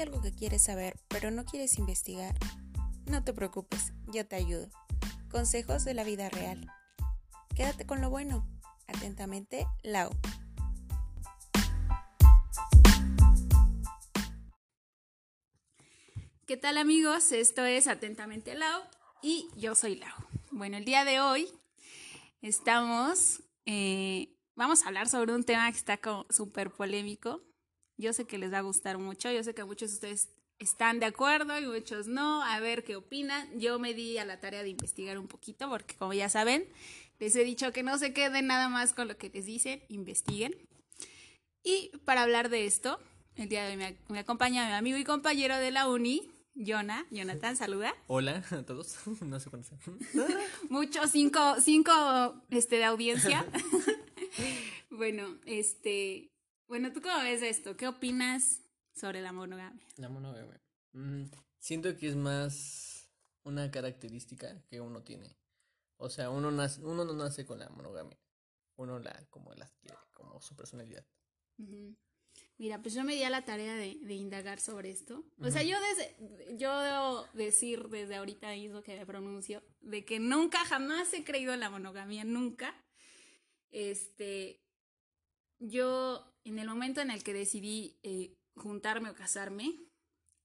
algo que quieres saber, pero no quieres investigar, no te preocupes, yo te ayudo. Consejos de la vida real. Quédate con lo bueno. Atentamente, Lau. ¿Qué tal amigos? Esto es Atentamente Lau y yo soy Lau. Bueno, el día de hoy estamos, eh, vamos a hablar sobre un tema que está súper polémico. Yo sé que les va a gustar mucho, yo sé que muchos de ustedes están de acuerdo y muchos no, a ver qué opinan. Yo me di a la tarea de investigar un poquito porque como ya saben, les he dicho que no se queden nada más con lo que les dicen, investiguen. Y para hablar de esto, el día de hoy me, me acompaña mi amigo y compañero de la uni, Jonah, Jonathan, saluda. Hola a todos, no sé cuántos. Muchos, cinco, cinco este, de audiencia. bueno, este, bueno, ¿tú cómo ves esto? ¿Qué opinas sobre la monogamia? La monogamia. Mm, siento que es más una característica que uno tiene. O sea, uno, nace, uno no nace con la monogamia. Uno la como la adquiere, como su personalidad. Mira, pues yo me di a la tarea de, indagar sobre esto. O sea, yo desde, yo debo decir desde ahorita mismo que me pronuncio, de que nunca, jamás he creído en la monogamia, nunca. Este, yo, en el momento en el que decidí eh, juntarme o casarme,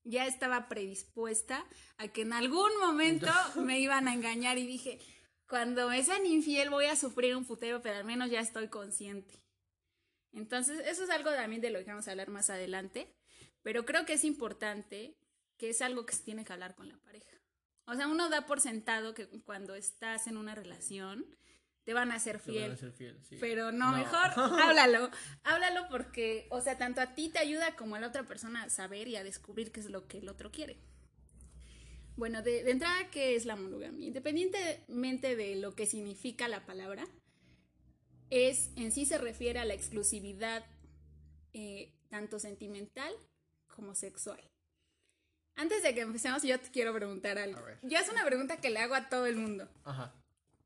ya estaba predispuesta a que en algún momento me iban a engañar y dije, cuando me sean infiel voy a sufrir un putero, pero al menos ya estoy consciente. Entonces, eso es algo también de lo que vamos a hablar más adelante, pero creo que es importante que es algo que se tiene que hablar con la pareja. O sea, uno da por sentado que cuando estás en una relación te van a ser fiel. Pero no, mejor háblalo. Háblalo porque, o sea, tanto a ti te ayuda como a la otra persona a saber y a descubrir qué es lo que el otro quiere. Bueno, de, de entrada, ¿qué es la monogamia? Independientemente de lo que significa la palabra, es en sí se refiere a la exclusividad eh, tanto sentimental como sexual. Antes de que empecemos, yo te quiero preguntar algo. Ya es una pregunta que le hago a todo el mundo. Ajá.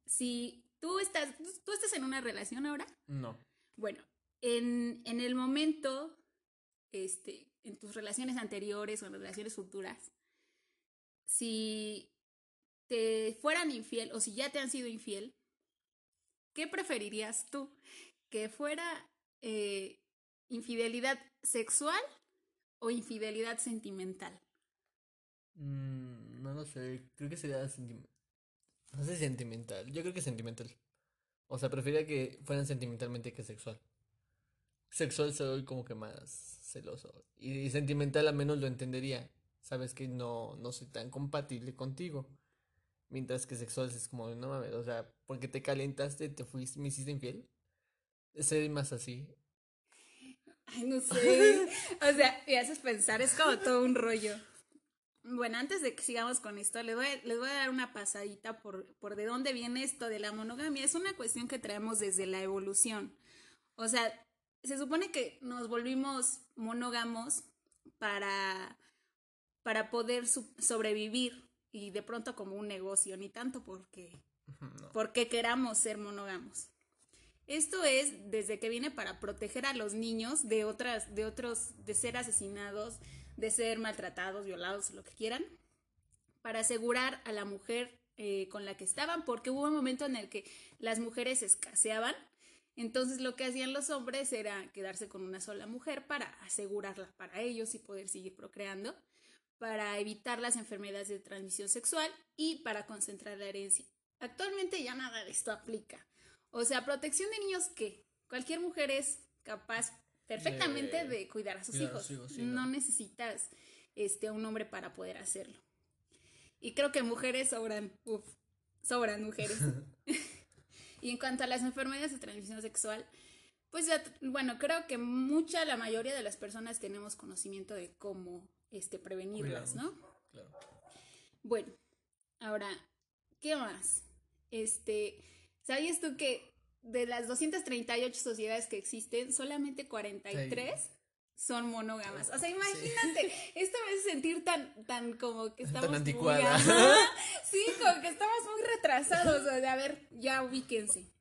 Si tú estás, tú estás en una relación ahora. No. Bueno, en, en el momento, este, en tus relaciones anteriores o en relaciones futuras, si te fueran infiel o si ya te han sido infiel, ¿Qué preferirías tú? ¿Que fuera eh, infidelidad sexual o infidelidad sentimental? Mm, no lo sé, creo que sería sentimental. No sé sentimental, yo creo que sentimental. O sea, preferiría que fueran sentimentalmente que sexual. Sexual soy como que más celoso. Y, sentimental al menos lo entendería. Sabes que no, no soy tan compatible contigo. Mientras que sexual es como, no mames, o sea, porque te calentaste, te fuiste, me hiciste infiel. Ser más así. Ay, no sé. o sea, me haces pensar, es como todo un rollo. Bueno, antes de que sigamos con esto, les voy, a, les voy a dar una pasadita por, por de dónde viene esto de la monogamia. Es una cuestión que traemos desde la evolución. O sea, se supone que nos volvimos monógamos para, para poder sobrevivir y de pronto como un negocio, ni tanto porque, porque queramos ser monógamos. Esto es desde que viene para proteger a los niños de otras, de otros, de ser asesinados, de ser maltratados, violados, lo que quieran, para asegurar a la mujer eh, con la que estaban, porque hubo un momento en el que las mujeres escaseaban, entonces lo que hacían los hombres era quedarse con una sola mujer para asegurarla para ellos y poder seguir procreando para evitar las enfermedades de transmisión sexual y para concentrar la herencia. Actualmente ya nada de esto aplica. O sea, protección de niños que cualquier mujer es capaz perfectamente de, cuidar a sus hijos. no. necesitas este un hombre para poder hacerlo. Y creo que mujeres sobran, uf, sobran mujeres. y en cuanto a las enfermedades de transmisión sexual, pues bueno, creo que mucha, la mayoría de las personas tenemos conocimiento de cómo este, prevenirlas, ¿no? Claro. Bueno, ahora, ¿qué más? Este, ¿sabías tú que de las 238 sociedades que existen, solamente 43 son monógamas? O sea, imagínate, esto me hace sentir tan, tan como que estamos... Tan anticuada. sí, como que estamos muy retrasados. O sea, a ver, ya ubíquense.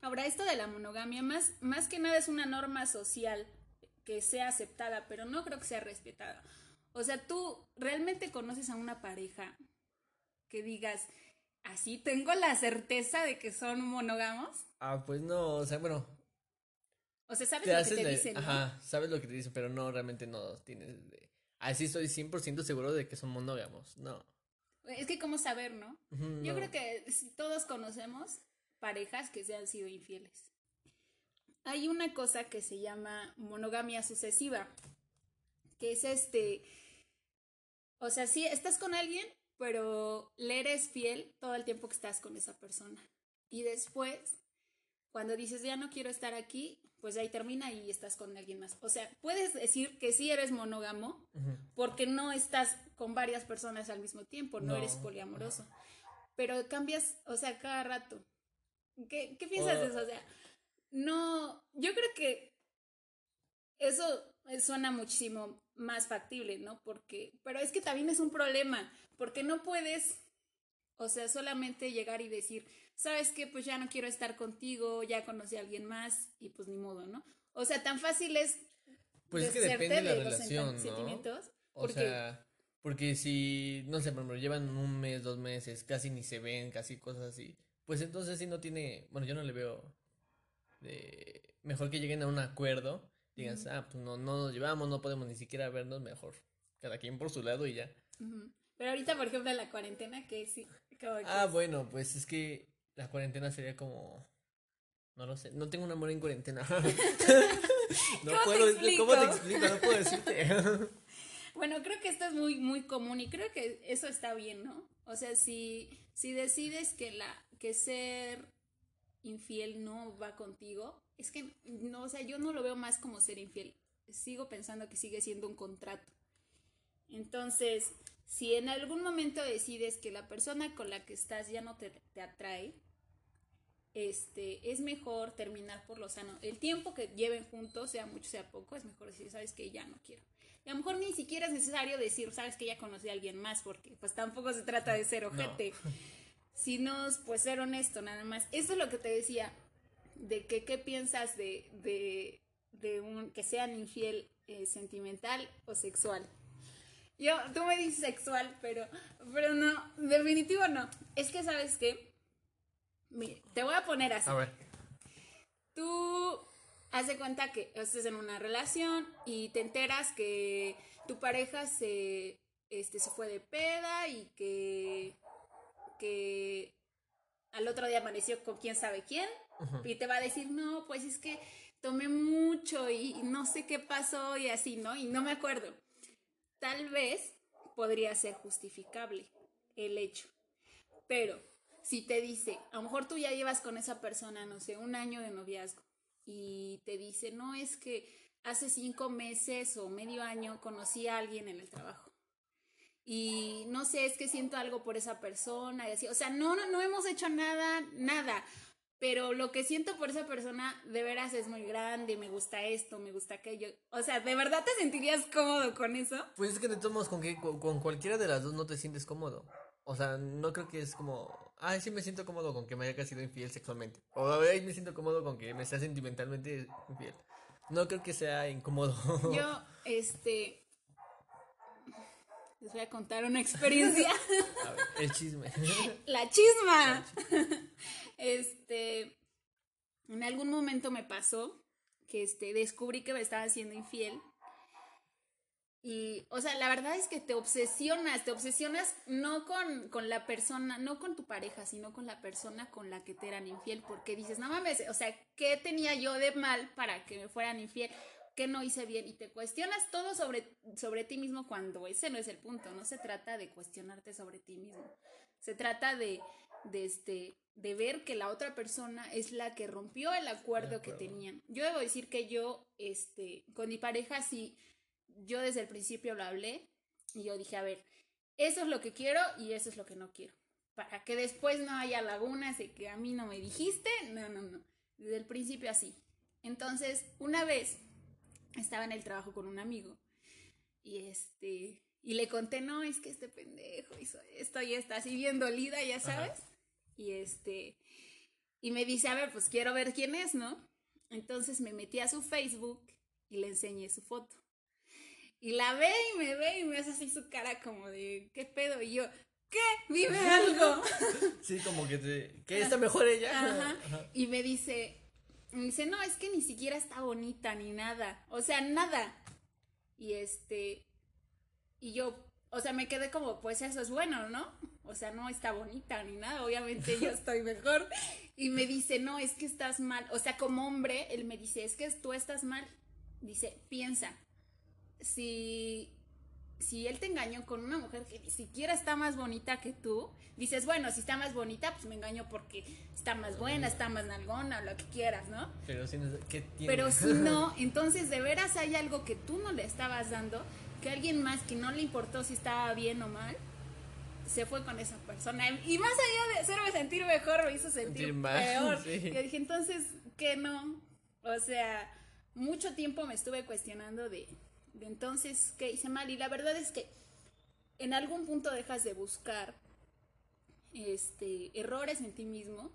Ahora, esto de la monogamia, más, más que nada es una norma social que sea aceptada, pero no creo que sea respetada. O sea, tú realmente conoces a una pareja que digas, así tengo la certeza de que son monógamos. Ah, pues no, o sea, bueno. O sea, sabes lo que te dicen, ¿no? Ajá, sabes lo que te dicen, pero no, realmente no tienes de... Así estoy 100% seguro de que son monógamos, no. Es que cómo saber, ¿no? Yo creo que todos conocemos parejas que se han sido infieles. Hay una cosa que se llama monogamia sucesiva, que es este, o sea, sí, estás con alguien, pero le eres fiel todo el tiempo que estás con esa persona. Y después, cuando dices, ya no quiero estar aquí, pues ahí termina y estás con alguien más. O sea, puedes decir que sí eres monógamo porque no estás con varias personas al mismo tiempo, no, eres poliamoroso. Pero cambias, o sea, cada rato. ¿Qué, qué piensas de eso? O sea, no, yo creo que eso suena muchísimo más factible, ¿no? Porque, pero es que también es un problema, porque no puedes, o sea, solamente llegar y decir, sabes qué, pues ya no quiero estar contigo, ya conocí a alguien más y pues ni modo, ¿no? O sea, tan fácil es pues es que depende de la relación, ¿no? sentimientos. O sea, porque si, no sé, por ejemplo, llevan un mes, dos meses, casi ni se ven, casi cosas así, pues entonces sí no tiene, bueno, yo no le veo de, mejor que lleguen a un acuerdo, digan, ah, pues no, no nos llevamos, no podemos ni siquiera vernos, mejor cada quien por su lado y ya. Pero ahorita, por ejemplo, la cuarentena, que sí. ah, bueno, pues es que la cuarentena sería como... No lo sé, no tengo un amor en cuarentena. no ¿Cómo puedo, te ¿cómo te explico? No puedo decirte. bueno, creo que esto es muy, muy común y creo que eso está bien, ¿no? O sea, si, si decides que la, que ser infiel no va contigo, es que no, o sea, yo no lo veo más como ser infiel. Sigo pensando que sigue siendo un contrato. Entonces, si en algún momento decides que la persona con la que estás ya no te, te atrae, este, es mejor terminar por lo sano. El tiempo que lleven juntos, sea mucho, sea poco, es mejor decir, sabes que ya no quiero. Y a lo mejor ni siquiera es necesario decir, sabes que ya conocí a alguien más, porque pues tampoco se trata de ser ojete. sino pues ser honesto nada más. Eso es lo que te decía, de que qué piensas de, de, de un, que sean infiel eh, sentimental o sexual. Yo, tú me dices sexual, pero, pero no, definitivo no. Es que, ¿sabes qué? te voy a poner así. A ver. Tú hace cuenta que estás en una relación y te enteras que tu pareja se, este, se fue de peda y que que al otro día amaneció con quién sabe quién y te va a decir, no, pues es que tomé mucho y no sé qué pasó y así, ¿no? Y no me acuerdo. Tal vez podría ser justificable el hecho, pero si te dice, a lo mejor tú ya llevas con esa persona, no sé, un año de noviazgo y te dice, no, es que hace cinco meses o medio año conocí a alguien en el trabajo y no sé, es que siento algo por esa persona y así, o sea, no, no, no hemos hecho nada, nada, pero lo que siento por esa persona de veras es muy grande, me gusta esto, me gusta aquello, o sea, ¿de verdad te sentirías cómodo con eso? Pues es que todos modos, con, que, con, cualquiera de las dos no te sientes cómodo, o sea, no creo que es como, ay, sí me siento cómodo con que me haya sido infiel sexualmente, o ay, me siento cómodo con que me sea sentimentalmente infiel. No creo que sea incómodo. Yo, este, les voy a contar una experiencia. A ver, el chisme. La chisma. Este, en algún momento me pasó que este, descubrí que me estaba haciendo infiel. Y, o sea, la verdad es que te obsesionas, te obsesionas no con, con, la persona, no con tu pareja, sino con la persona con la que te eran infiel, porque dices, no mames, o sea, ¿qué tenía yo de mal para que me fueran infiel? Qué no hice bien y te cuestionas todo sobre, sobre ti mismo cuando ese no es el punto, no se trata de cuestionarte sobre ti mismo, se trata de, de, este, de ver que la otra persona es la que rompió el acuerdo, que tenían. Yo debo decir que yo, este, con mi pareja sí, yo desde el principio lo hablé y yo dije, a ver, eso es lo que quiero y eso es lo que no quiero. Para que después no haya lagunas de que a mí no me dijiste, no, no, no. Desde el principio así. Entonces, una vez estaba en el trabajo con un amigo y este y le conté, no, es que este pendejo hizo esto y está así bien dolida, ya sabes. Y este, y me dice, a ver, pues quiero ver quién es, ¿no? Entonces me metí a su Facebook y le enseñé su foto. Y la ve y me ve y me hace así su cara como de, ¿qué pedo? Y yo, ¿qué? Vive algo. Sí, como que te, que está mejor ella. Ajá. Y me dice, me dice, no, es que ni siquiera está bonita ni nada. O sea, nada. Y este, y yo, o sea, me quedé como, pues eso es bueno, ¿no? O sea, no está bonita ni nada, obviamente yo estoy mejor. Y me dice, no, es que estás mal. O sea, como hombre, él me dice, es que tú estás mal. Dice, piensa, si, si él te engañó con una mujer que ni siquiera está más bonita que tú, dices, bueno, si está más bonita, pues me engaño porque está más buena, está más nalgona, lo que quieras, ¿no? Pero si no, ¿qué tiene? Pero si no, entonces de veras hay algo que tú no le estabas dando, que alguien más que no le importó si estaba bien o mal, se fue con esa persona. Y más allá de hacerme sentir mejor, me hizo sentir, peor. sí. Que dije, entonces, que no? O sea, mucho tiempo me estuve cuestionando de, de entonces qué hice mal. Y la verdad es que en algún punto dejas de buscar este, errores en ti mismo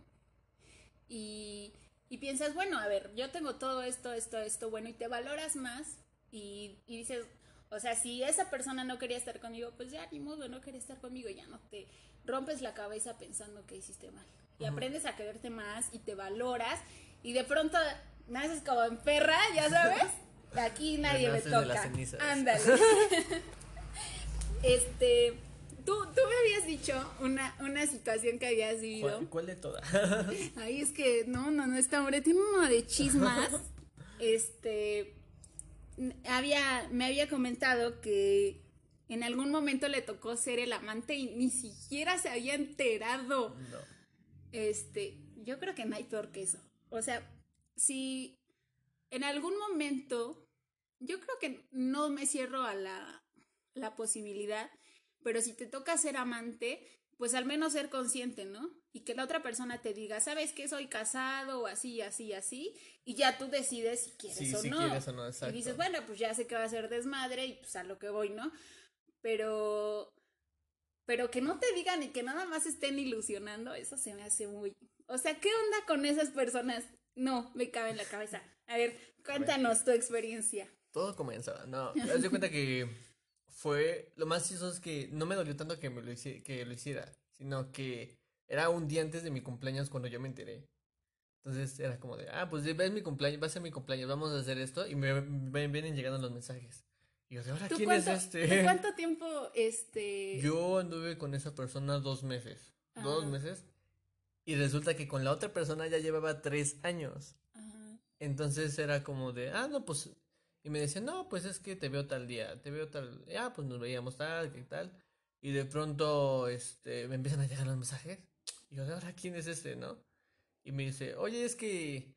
y, y piensas, bueno, a ver, yo tengo todo esto, esto, esto, bueno, y te valoras más y, y dices, o sea, si esa persona no quería estar conmigo, pues ya ni modo, no quería estar conmigo, ya no te rompes la cabeza pensando que hiciste mal. Y aprendes a quererte más y te valoras y de pronto naces como en perra, ya sabes. Aquí nadie me toca. Ándale. este, tú, tú me habías dicho una, una situación que habías vivido. ¿Cuál, cuál de todas? Ay, es que no, no, no, este hombre tiene uno de chismas. este había, me había comentado que en algún momento le tocó ser el amante y ni siquiera se había enterado. no. Este, yo creo que no hay peor que eso. O sea, si en algún momento, yo creo que no me cierro a la, la posibilidad, pero si te toca ser amante, pues al menos ser consciente, ¿no? Y que la otra persona te diga, ¿sabes qué? Soy casado o así, así, así, y ya tú decides si quieres Sí, o si no. quieres o no, Y dices, bueno, pues ya sé que va a ser desmadre y pues a lo que voy, ¿no? Pero pero que no te digan y que nada más estén ilusionando, eso se me hace muy... O sea, ¿qué onda con esas personas? No, me cabe en la cabeza. A ver, cuéntanos tu experiencia. Todo comenzaba, no. Das de cuenta que fue. Lo más chistoso es que no me dolió tanto que me lo, hici- que lo hiciera, sino que era un día antes de mi cumpleaños cuando yo me enteré. Entonces era como de, ah, pues es mi cumpleaños, va a ser mi cumpleaños, vamos a hacer esto. Y me, me vienen llegando los mensajes. Y yo, de ahora, ¿Tú quién cuánto, es ¿tú este? cuánto tiempo, este... Yo anduve con esa persona dos meses. Dos Ajá. meses. Y resulta que con la otra persona ya llevaba tres años. Entonces era como de, ah, no, pues. Y me decían, no, pues es que te veo tal día, te veo tal. Ah, pues nos veíamos tal, qué tal. Y de pronto, este, me empiezan a llegar los mensajes. Y yo, de ahora, ¿quién es este, no? Y me dice, oye, es que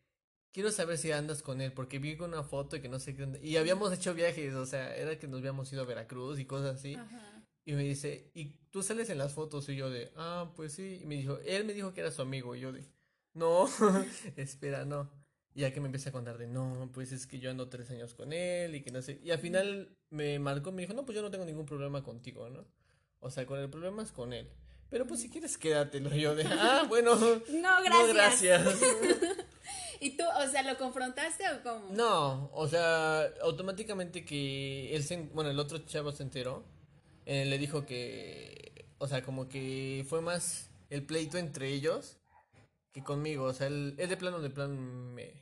quiero saber si andas con él, porque vi una foto y que no sé qué. onda". Y habíamos hecho viajes, o sea, era que nos habíamos ido a Veracruz y cosas así. Ajá. Y me dice, ¿y tú sales en las fotos? Y yo de, ah, pues sí. Y me dijo, él me dijo que era su amigo. Y yo de, no, espera, no. Y ya que me empieza a contar de, no, pues es que yo ando tres años con él y que no sé. Y al final me marcó, me dijo, no, pues yo no tengo ningún problema contigo, ¿no? O sea, con el problema es con él. Pero pues si quieres, quédatelo. Yo de, ah, bueno, No, no, gracias. gracias. ¿Y tú, o sea, lo confrontaste o cómo? No, o sea, automáticamente que él se, bueno, el otro chavo se enteró, eh, le dijo que, o sea, como que fue más el pleito entre ellos que conmigo, o sea, él, él de plano, de plan me,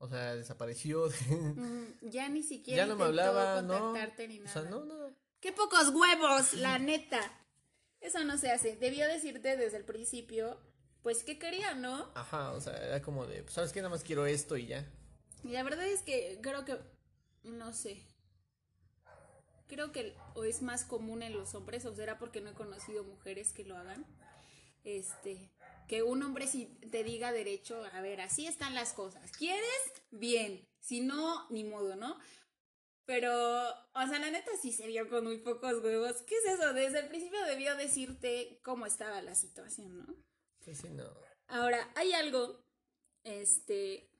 o sea, desapareció, ya ni siquiera ya no me hablaba, no, ni o nada. sea, no, no, ¡Qué pocos huevos, la neta! Eso no se hace. Debió decirte desde el principio, pues, ¿qué quería, no? ajá, o sea, era como de, pues, sabes que nada más quiero esto y ya. Y la verdad es que creo que, no sé. Creo que o es más común en los hombres, o será porque no he conocido mujeres que lo hagan. Este, que un hombre si te diga derecho, a ver, así están las cosas. ¿Quieres? Bien. Si no, ni modo, ¿no? Pero, o sea, la neta sí se vio con muy pocos huevos. ¿Qué es eso? Desde el principio debió decirte cómo estaba la situación, ¿no? Pues sí, no. Ahora, hay algo, este,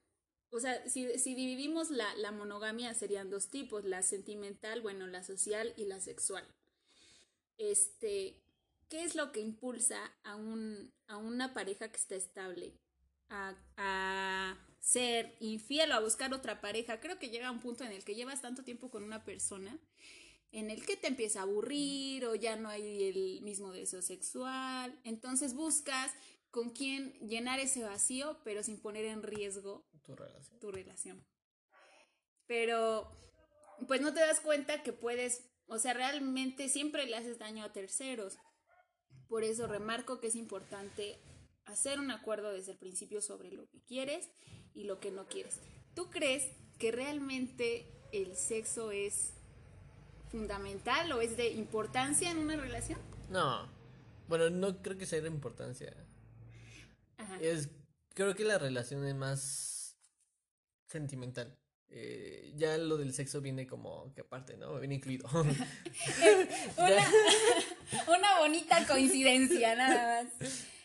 o sea, si, si dividimos la, la monogamia serían dos tipos, la sentimental, bueno, la social y la sexual. Este, ¿qué es lo que impulsa a, un, a una pareja que está estable a, a ser infiel o a buscar otra pareja, creo que llega un punto en el que llevas tanto tiempo con una persona en el que te empieza a aburrir o ya no hay el mismo deseo sexual. Entonces buscas con quién llenar ese vacío, pero sin poner en riesgo Tu relación. tu relación. Pero, pues no te das cuenta que puedes, o sea, realmente siempre le haces daño a terceros. Por eso remarco que es importante hacer un acuerdo desde el principio sobre lo que quieres y lo que no quieres. ¿Tú crees que realmente el sexo es fundamental o es de importancia en una relación? No. Bueno, no creo que sea de importancia. Ajá. Es, creo que la relación es más sentimental. Eh, ya lo del sexo viene como que aparte, ¿no? Viene incluido. Una, una bonita coincidencia, nada más.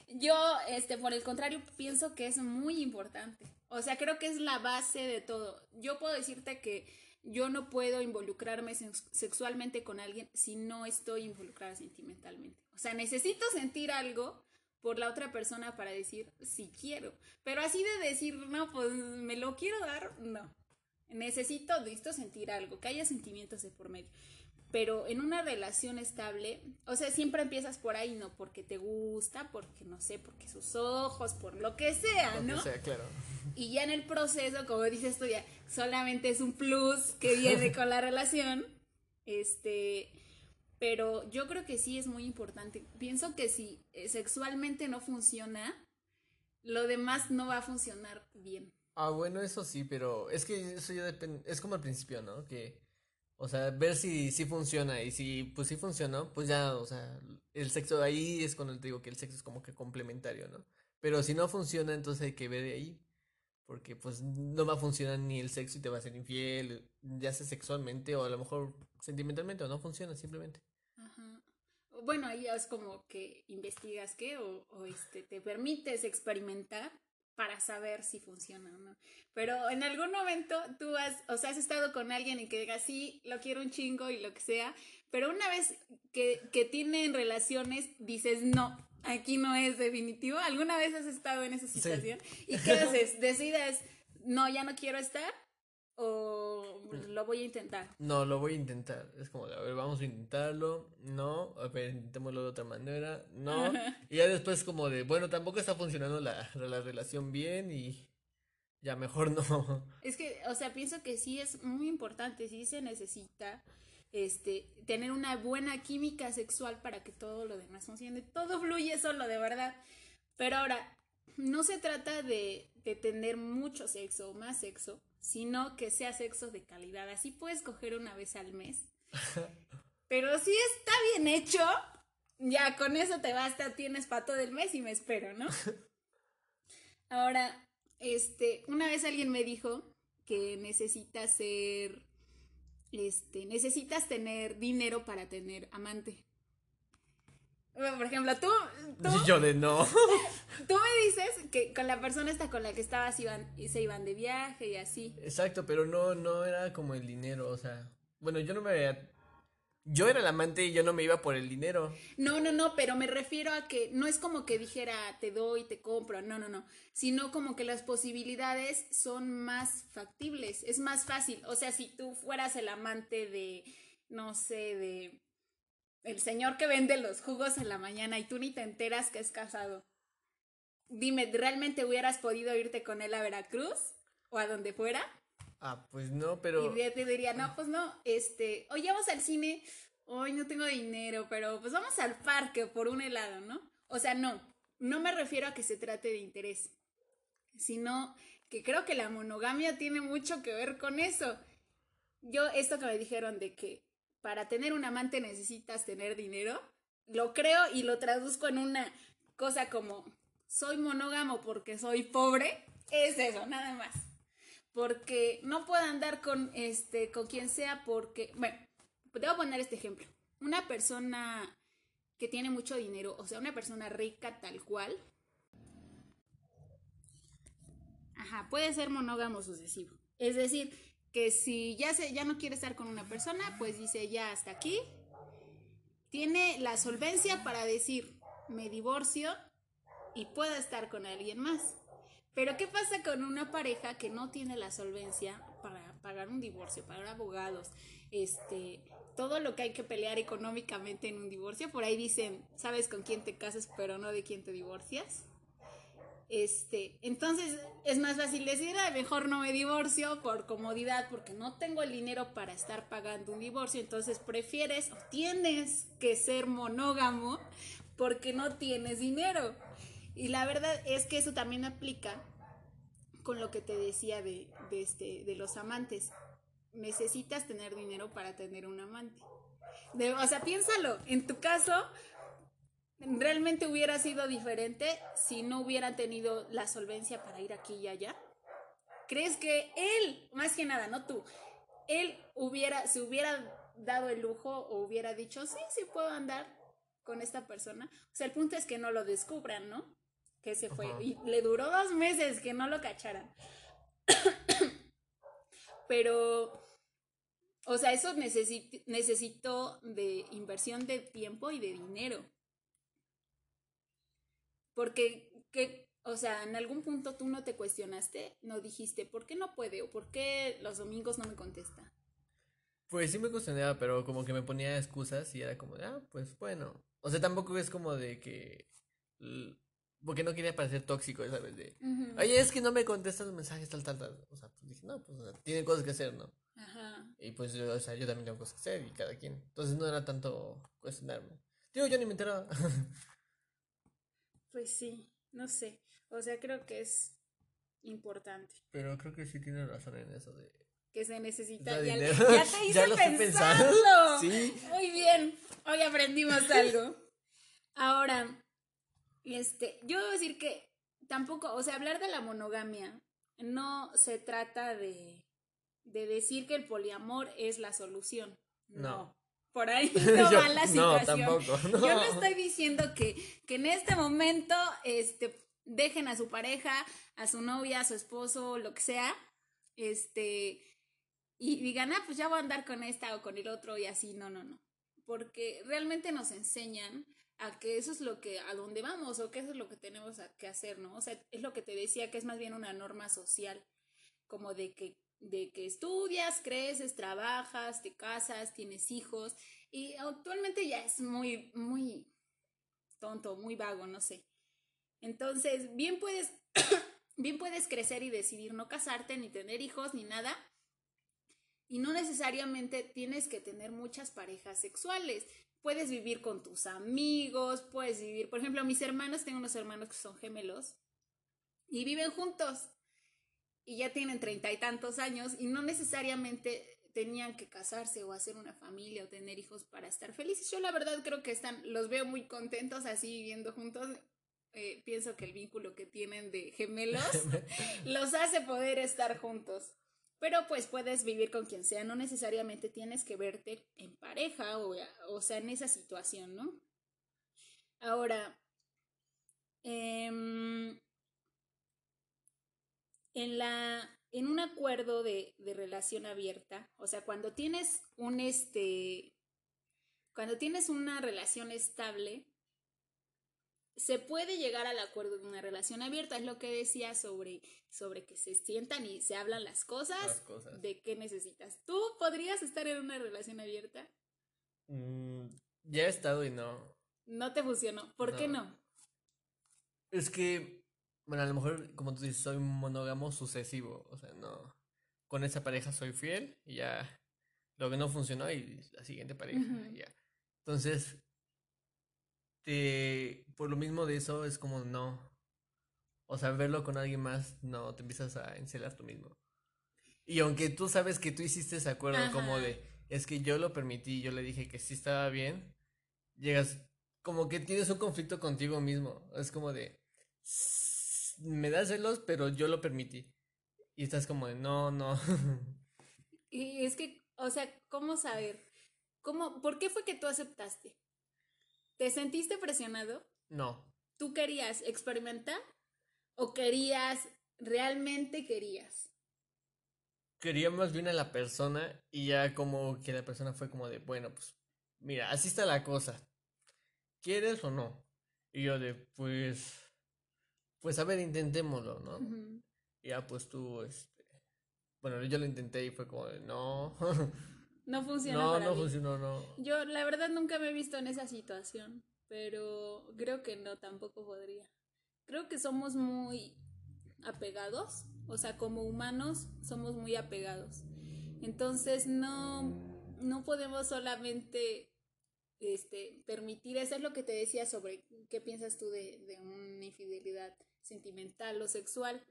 Yo, este, por el contrario, pienso que es muy importante. O sea, creo que es la base de todo. Yo puedo decirte que yo no puedo involucrarme sex- sexualmente con alguien si no estoy involucrada sentimentalmente. O sea, necesito sentir algo por la otra persona para decir si quiero. Pero así de decir, no, pues me lo quiero dar, no. Necesito, necesito sentir algo, que haya sentimientos de por medio. Pero en una relación estable, o sea, siempre empiezas por ahí, no porque te gusta, porque no sé, porque sus ojos, por lo que sea, Lo que ¿no? sea, claro. Y ya en el proceso, como dices tú, ya solamente es un plus que viene con la relación. Este, pero yo creo que sí es muy importante. Pienso que si eh, sexualmente no funciona, lo demás no va a funcionar bien. Ah, bueno, eso sí, pero es que eso ya depende, es como al principio, ¿no? Que, o sea, ver si sí funciona y si pues sí funcionó, pues ya, o sea, el sexo ahí es cuando te digo que el sexo es como que complementario, ¿no? Pero si no funciona, entonces hay que ver de ahí, porque pues no va a funcionar ni el sexo y te va a ser infiel, ya sea sexualmente o a lo mejor sentimentalmente o no funciona simplemente. Ajá. Bueno, ahí ya es como que investigas qué o, o, este, te permites experimentar para saber si funciona o no. Pero en algún momento tú has, o sea, has estado con alguien y que diga, sí, lo quiero un chingo y lo que sea, pero una vez que, que tienen relaciones, dices, no, aquí no es definitivo. ¿Alguna vez has estado en esa situación? ¿Y qué haces? ¿Decides, no, ya no quiero estar? ¿O lo voy a intentar? No, lo voy a intentar. Es como, de, a ver, vamos a intentarlo. No, a ver, intentémoslo de otra manera. No. Y ya después como de, bueno, tampoco está funcionando la, la relación bien y ya mejor no. Es que, o sea, pienso que sí es muy importante, sí se necesita este, tener una buena química sexual para que todo lo demás funcione. Todo fluye solo, de verdad. Pero ahora, no se trata de, de tener mucho sexo o más sexo, sino que sea sexo de calidad. Así puedes coger una vez al mes. Pero si está bien hecho, ya con eso te basta, tienes para todo el mes y me espero, ¿no? Ahora, este, una vez alguien me dijo que necesitas ser, este, necesitas tener dinero para tener amante. Bueno, por ejemplo, tú, tú, yo de no. tú me dices que con la persona esta con la que estabas iban, y se iban de viaje y así. Exacto, pero no, no era como el dinero, o sea. Bueno, yo no me veía. Yo era el amante y yo no me iba por el dinero. No, no, no, pero me refiero a que no es como que dijera te doy, te compro, no, no, no, sino como que las posibilidades son más factibles, es más fácil. O sea, si tú fueras el amante de, no sé, de el señor que vende los jugos en la mañana y tú ni te enteras que es casado. Dime, ¿realmente hubieras podido irte con él a Veracruz o a donde fuera? Ah, pues no, pero. Y yo te diría, no, pues no, este, oye, vamos al cine, hoy no tengo dinero, pero pues vamos al parque por un helado, ¿no? O sea, no, no me refiero a que se trate de interés, sino que creo que la monogamia tiene mucho que ver con eso. Yo, esto que me dijeron de que para tener un amante necesitas tener dinero, lo creo y lo traduzco en una cosa como, soy monógamo porque soy pobre, es eso, nada más. Porque no puedo andar con este con quien sea porque bueno te voy a poner este ejemplo. Una persona que tiene mucho dinero o sea una persona rica tal cual. Ajá puede ser monógamo sucesivo. Es decir que si ya se ya no quiere estar con una persona pues dice ya hasta aquí tiene la solvencia para decir me divorcio y puedo estar con alguien más Pero ¿qué pasa con una pareja que no tiene la solvencia para pagar un divorcio, pagar abogados, este, todo lo que hay que pelear económicamente en un divorcio? Por ahí dicen, sabes con quién te casas, pero no de quién te divorcias. Este, entonces es más fácil decir, mejor no me divorcio por comodidad, porque no tengo el dinero para estar pagando un divorcio. Entonces prefieres o tienes que ser monógamo porque no tienes dinero. Y la verdad es que eso también aplica con lo que te decía de, este, de los amantes. Necesitas tener dinero para tener un amante. o sea, piénsalo, en tu caso, realmente hubiera sido diferente si no hubiera tenido la solvencia para ir aquí y allá. ¿Crees que él, más que nada, no tú, él hubiera, se hubiera dado el lujo o hubiera dicho, sí, sí puedo andar con esta persona? O sea, el punto es que no lo descubran, ¿no? Que se fue. Y le duró dos meses que no lo cacharan. Pero, o sea, eso necesitó de inversión de tiempo y de dinero. Porque, que, o sea, en algún punto tú no te cuestionaste, no dijiste, ¿por qué no puede? ¿O por qué los domingos no me contesta? Pues sí me cuestionaba, pero como que me ponía excusas y era como de, ah, pues bueno. O sea, tampoco es como de que... Porque no quería parecer tóxico, ¿sabes? De, oye, es que no me contestas los mensajes, tal, tal, tal. O sea, pues dije, no, pues tiene cosas que hacer, ¿no? Ajá. Y pues, o sea, yo también tengo cosas que hacer y cada quien. Entonces no era tanto cuestionarme. Digo, yo ni me enteraba. Pues sí, no sé. O sea, creo que es importante. Pero creo que sí tiene razón en eso de que se necesita. Ya, ya, te hice pensarlo. ¿Sí? Muy bien. Hoy aprendimos algo. Ahora, este, yo debo decir que tampoco, o sea, hablar de la monogamia no se trata de, de decir que el poliamor es la solución. no por ahí no va la situación. No, tampoco, Yo no estoy diciendo que, que en este momento este, dejen a su pareja, a su novia, a su esposo, lo que sea, este, y digan, ah, pues ya voy a andar con esta o con el otro y así, no, no, no. Porque realmente nos enseñan a que eso es lo que, a dónde vamos o que eso es lo que tenemos que hacer, ¿no? O sea, es lo que te decía que es más bien una norma social, como de que de que estudias, creces, trabajas, te casas, tienes hijos y actualmente ya es muy, muy tonto, muy vago, no sé. Entonces, bien puedes, bien puedes crecer y decidir no casarte, ni tener hijos, ni nada. Y no necesariamente tienes que tener muchas parejas sexuales. Puedes vivir con tus amigos, puedes vivir, por ejemplo, mis hermanos, tengo unos hermanos que son gemelos y viven juntos y ya tienen treinta y tantos años y no necesariamente tenían que casarse o hacer una familia o tener hijos para estar felices. Yo la verdad creo que están, los veo muy contentos así viviendo juntos. Eh, pienso que el vínculo que tienen de gemelos los hace poder estar juntos. Pero pues puedes vivir con quien sea, no necesariamente tienes que verte en pareja o, o sea, en esa situación, ¿no? Ahora, eh, en la en un acuerdo de, de, relación abierta, o sea, cuando tienes un este cuando tienes una relación estable, se puede llegar al acuerdo de una relación abierta, es lo que decía sobre, sobre que se sientan y se hablan las cosas, de qué necesitas. ¿Tú podrías estar en una relación abierta? Mm, ya he estado y no. No te funcionó. ¿Por qué no? Es que bueno, a lo mejor, como tú dices, soy monógamo sucesivo. O sea, no. Con esa pareja soy fiel y ya. Lo que no funcionó y la siguiente pareja, ya. Entonces, te, por lo mismo de eso, es como no. O sea, verlo con alguien más, no, te empiezas a encelar tú mismo. Y aunque tú sabes que tú hiciste ese acuerdo como de, es que yo lo permití, yo le dije que sí estaba bien, llegas, como que tienes un conflicto contigo mismo. Es como de, me da celos, pero yo lo permití. Y estás como de, no, no. y es que, o sea, ¿cómo saber? ¿Cómo, ¿Por qué fue que tú aceptaste? ¿Te sentiste presionado? No. ¿Tú querías experimentar? ¿O querías, realmente querías? Quería más bien a la persona y ya como que la persona fue como de, bueno, pues, mira, así está la cosa. ¿Quieres o no? Y yo de, pues, pues a ver, intentémoslo, ¿no? Y ya pues tú, este, bueno, yo lo intenté y fue como, de, no, No funciona no, para no mí. funcionó, no. Yo la verdad nunca me he visto en esa situación, pero creo que no, tampoco podría. Creo que somos muy apegados, o sea, como humanos somos muy apegados. Entonces no, no podemos solamente este, permitir, eso es lo que te decía sobre qué piensas tú de, de una infidelidad sentimental o sexual.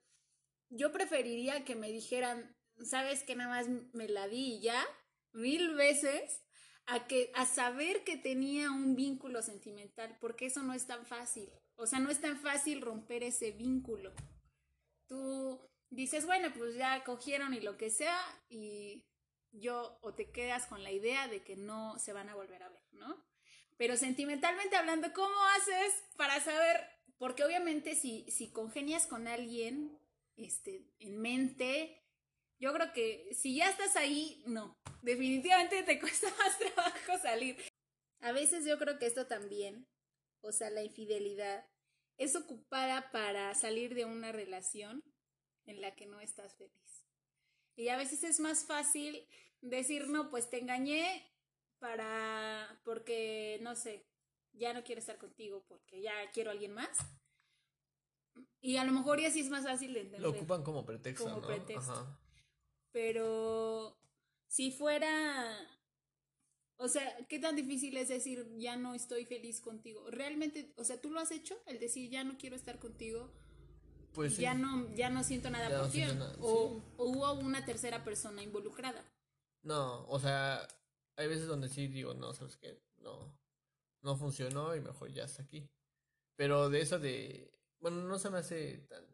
Yo preferiría que me dijeran, sabes que nada más me la di ya, mil veces, a, que, a saber que tenía un vínculo sentimental, porque eso no es tan fácil. O sea, no es tan fácil romper ese vínculo. Tú dices, bueno, pues ya cogieron y lo que sea, y yo o te quedas con la idea de que no se van a volver a ver, ¿no? Pero sentimentalmente hablando, ¿cómo haces para saber? Porque obviamente si, si congenias con alguien este, en mente, yo creo que si ya estás ahí, no, definitivamente te cuesta más trabajo salir. A veces yo creo que esto también, o sea, la infidelidad, es ocupada para salir de una relación en la que no estás feliz. Y a veces es más fácil decir, no, pues te engañé para, porque, no sé, ya no quiero estar contigo porque ya quiero a alguien más. Y a lo mejor ya sí es más fácil de entender. Lo ocupan como pretexto, Como ¿no? pretexto. Ajá. Pero si fuera, o sea, ¿qué tan difícil es decir ya no estoy feliz contigo? Realmente, o sea, tú lo has hecho, el decir ya no quiero estar contigo, Pues sí. ya no, ya no siento nada Ya por no ti, nada, o, sí. o hubo una tercera persona involucrada. No, o sea, hay veces donde sí digo, no, sabes qué, no, no funcionó y mejor ya está aquí. Pero de eso de, bueno, no se me hace tan...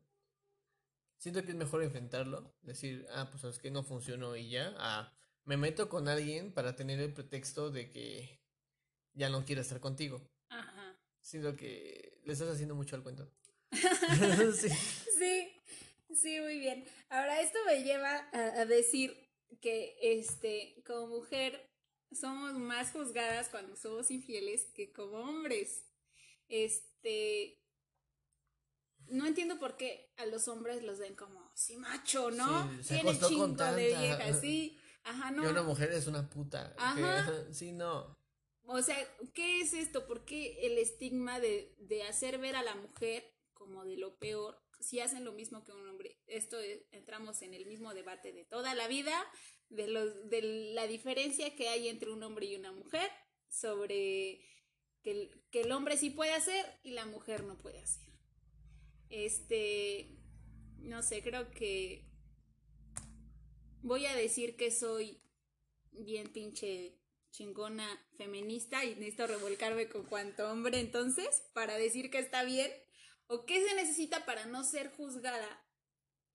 Siento que es mejor enfrentarlo, decir, ah, pues sabes que no funcionó y ya, ah, me meto con alguien para tener el pretexto de que ya no quiero estar contigo. Ajá. Siento que le estás haciendo mucho al cuento. sí. Sí, sí, muy bien. Ahora, esto me lleva a, a decir que, este, como mujer, somos más juzgadas cuando somos infieles que como hombres. Este, no entiendo por qué a los hombres los ven como, sí, macho, ¿no? Sí, se Tiene chingo de viejas, sí. Ajá, no. Y una mujer es una puta. que- Ajá. sí, no. O sea, ¿qué es esto? ¿Por qué el estigma de, de hacer ver a la mujer como de lo peor si hacen lo mismo que un hombre? Esto es- entramos en el mismo debate de toda la vida, de, los, de la diferencia que hay entre un hombre y una mujer, sobre que el, que el hombre sí puede hacer y la mujer no puede hacer. Este, no sé, creo que voy a decir que soy bien pinche chingona feminista y necesito revolcarme con cuanto hombre entonces para decir que está bien o qué se necesita para no ser juzgada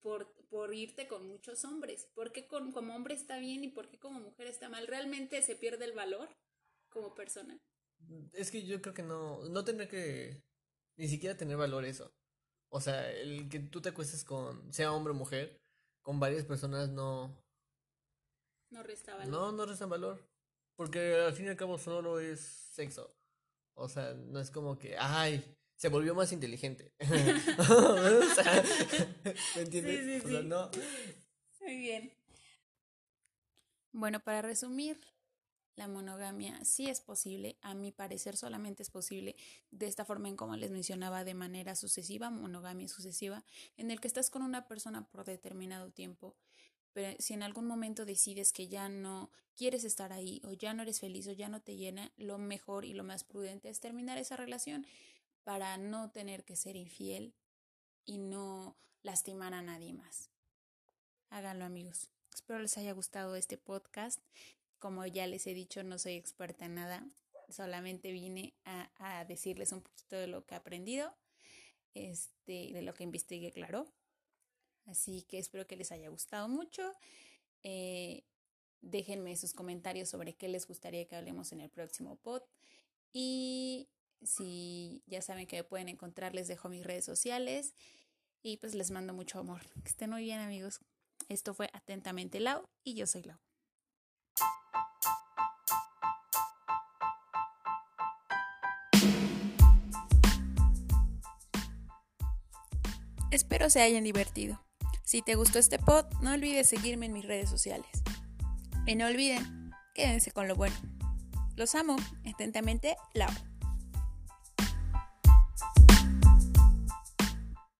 por, por irte con muchos hombres, por qué con, como hombre está bien y por qué como mujer está mal, realmente se pierde el valor como persona. Es que yo creo que no, no tendría que ni siquiera tener valor eso. O sea, el que tú te acuestes con, sea hombre o mujer, con varias personas no, No resta valor. no, no restan valor. Porque al fin y al cabo solo es sexo. O sea, no es como que, ay, se volvió más inteligente. o sea, ¿me entiendes? Sí, sí, O sea, sí. no. Muy bien. Bueno, para resumir, la monogamia sí es posible, a mi parecer solamente es posible de esta forma en como les mencionaba de manera sucesiva, monogamia sucesiva, en el que estás con una persona por determinado tiempo, pero si en algún momento decides que ya no quieres estar ahí o ya no eres feliz o ya no te llena, lo mejor y lo más prudente es terminar esa relación para no tener que ser infiel y no lastimar a nadie más. Háganlo amigos. Espero les haya gustado este podcast. Como ya les he dicho, no soy experta en nada. Solamente vine a, a decirles un poquito de lo que he aprendido, este, de lo que investigué, claro. Así que espero que les haya gustado mucho. Eh, déjenme sus comentarios sobre qué les gustaría que hablemos en el próximo pod. Y si ya saben que pueden encontrar, les dejo mis redes sociales. Y pues les mando mucho amor. Que estén muy bien, amigos. Esto fue Atentamente Lau y yo soy Lau. Espero se hayan divertido. Si te gustó este pod, no olvides seguirme en mis redes sociales. Y no olviden, quédense con lo bueno. Los amo. Atentamente, Lau.